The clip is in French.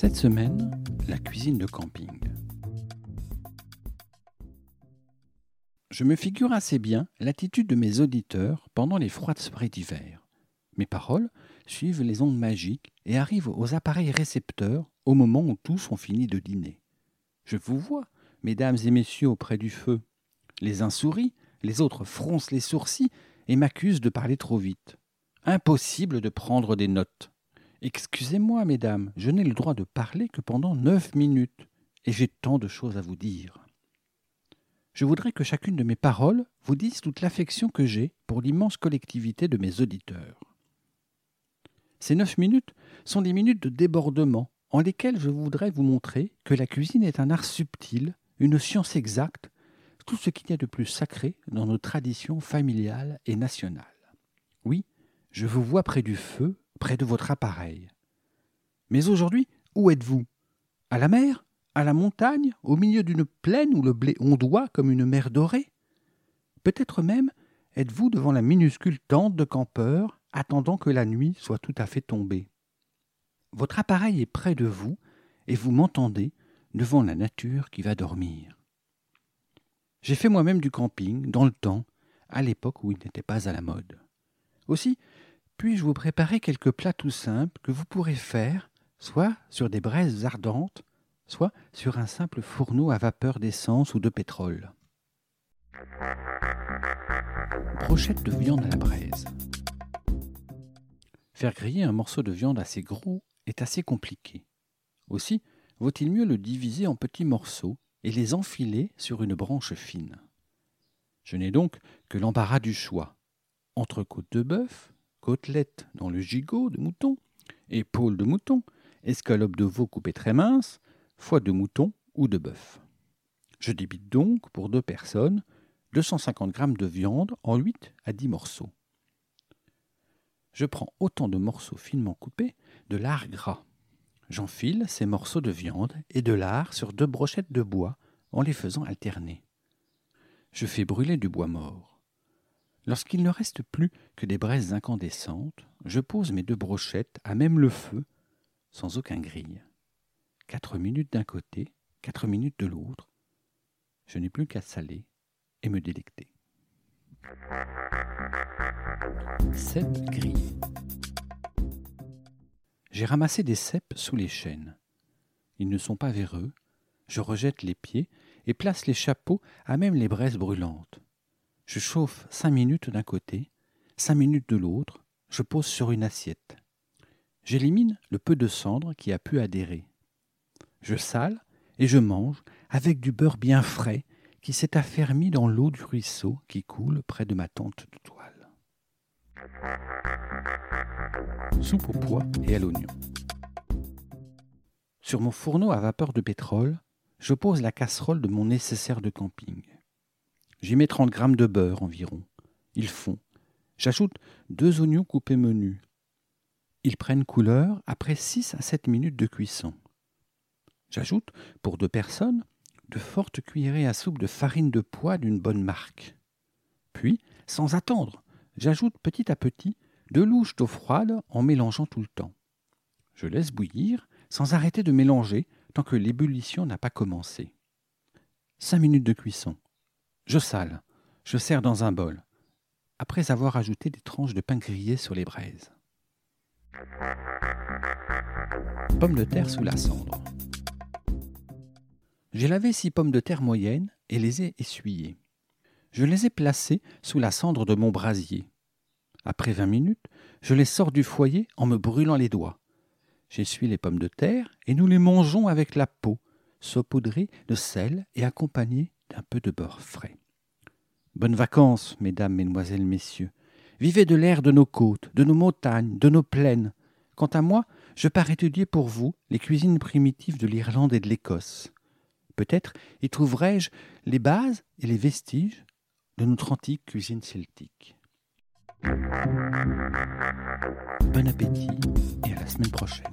Cette semaine, la cuisine de camping. Je me figure assez bien l'attitude de mes auditeurs pendant les froides soirées d'hiver. Mes paroles suivent les ondes magiques et arrivent aux appareils récepteurs au moment où tous ont fini de dîner. Je vous vois, mesdames et messieurs, auprès du feu. Les uns sourient, les autres froncent les sourcils et m'accusent de parler trop vite. Impossible de prendre des notes. Excusez-moi, mesdames, je n'ai le droit de parler que pendant neuf minutes, et j'ai tant de choses à vous dire je voudrais que chacune de mes paroles vous dise toute l'affection que j'ai pour l'immense collectivité de mes auditeurs. Ces neuf minutes sont des minutes de débordement en lesquelles je voudrais vous montrer que la cuisine est un art subtil, une science exacte, tout ce qu'il y a de plus sacré dans nos traditions familiales et nationales. Oui, je vous vois près du feu, près de votre appareil. Mais aujourd'hui, où êtes-vous? À la mer? À la montagne, au milieu d'une plaine où le blé ondoie comme une mer dorée? Peut-être même êtes-vous devant la minuscule tente de campeur, attendant que la nuit soit tout à fait tombée. Votre appareil est près de vous, et vous m'entendez devant la nature qui va dormir. J'ai fait moi-même du camping, dans le temps, à l'époque où il n'était pas à la mode. Aussi, puis-je vous préparer quelques plats tout simples que vous pourrez faire, soit sur des braises ardentes, soit sur un simple fourneau à vapeur d'essence ou de pétrole. Brochette de viande à la braise. Faire griller un morceau de viande assez gros est assez compliqué. Aussi, vaut-il mieux le diviser en petits morceaux et les enfiler sur une branche fine. Je n'ai donc que l'embarras du choix. Entrecôte de bœuf, côtelette dans le gigot de mouton, épaule de mouton, escalope de veau coupée très mince, foie de mouton ou de bœuf. Je débite donc, pour deux personnes, 250 g de viande en 8 à 10 morceaux. Je prends autant de morceaux finement coupés de lard gras. J'enfile ces morceaux de viande et de lard sur deux brochettes de bois en les faisant alterner. Je fais brûler du bois mort. Lorsqu'il ne reste plus que des braises incandescentes, je pose mes deux brochettes à même le feu, sans aucun grille. Quatre minutes d'un côté, quatre minutes de l'autre. Je n'ai plus qu'à saler et me délecter. Cèpes grillés. J'ai ramassé des cèpes sous les chênes. Ils ne sont pas véreux. Je rejette les pieds et place les chapeaux à même les braises brûlantes. Je chauffe cinq minutes d'un côté, cinq minutes de l'autre. Je pose sur une assiette. J'élimine le peu de cendre qui a pu adhérer je sale et je mange avec du beurre bien frais qui s'est affermi dans l'eau du ruisseau qui coule près de ma tente de toile. Soupe au pois et à l'oignon. Sur mon fourneau à vapeur de pétrole, je pose la casserole de mon nécessaire de camping. J'y mets 30 grammes de beurre environ. Ils fond. J'ajoute deux oignons coupés menus. Ils prennent couleur après 6 à 7 minutes de cuisson. J'ajoute, pour deux personnes, de fortes cuillerées à soupe de farine de pois d'une bonne marque. Puis, sans attendre, j'ajoute petit à petit deux louches d'eau froide en mélangeant tout le temps. Je laisse bouillir sans arrêter de mélanger tant que l'ébullition n'a pas commencé. Cinq minutes de cuisson. Je sale. Je sers dans un bol, après avoir ajouté des tranches de pain grillé sur les braises. Pommes de terre sous la cendre. J'ai lavé six pommes de terre moyennes et les ai essuyées. Je les ai placées sous la cendre de mon brasier. Après vingt minutes, je les sors du foyer en me brûlant les doigts. J'essuie les pommes de terre et nous les mangeons avec la peau, saupoudrée de sel et accompagnée d'un peu de beurre frais. Bonnes vacances, mesdames, mesdemoiselles, messieurs. Vivez de l'air de nos côtes, de nos montagnes, de nos plaines. Quant à moi, je pars étudier pour vous les cuisines primitives de l'Irlande et de l'Écosse. Peut-être y trouverai-je les bases et les vestiges de notre antique cuisine celtique. Bon appétit et à la semaine prochaine.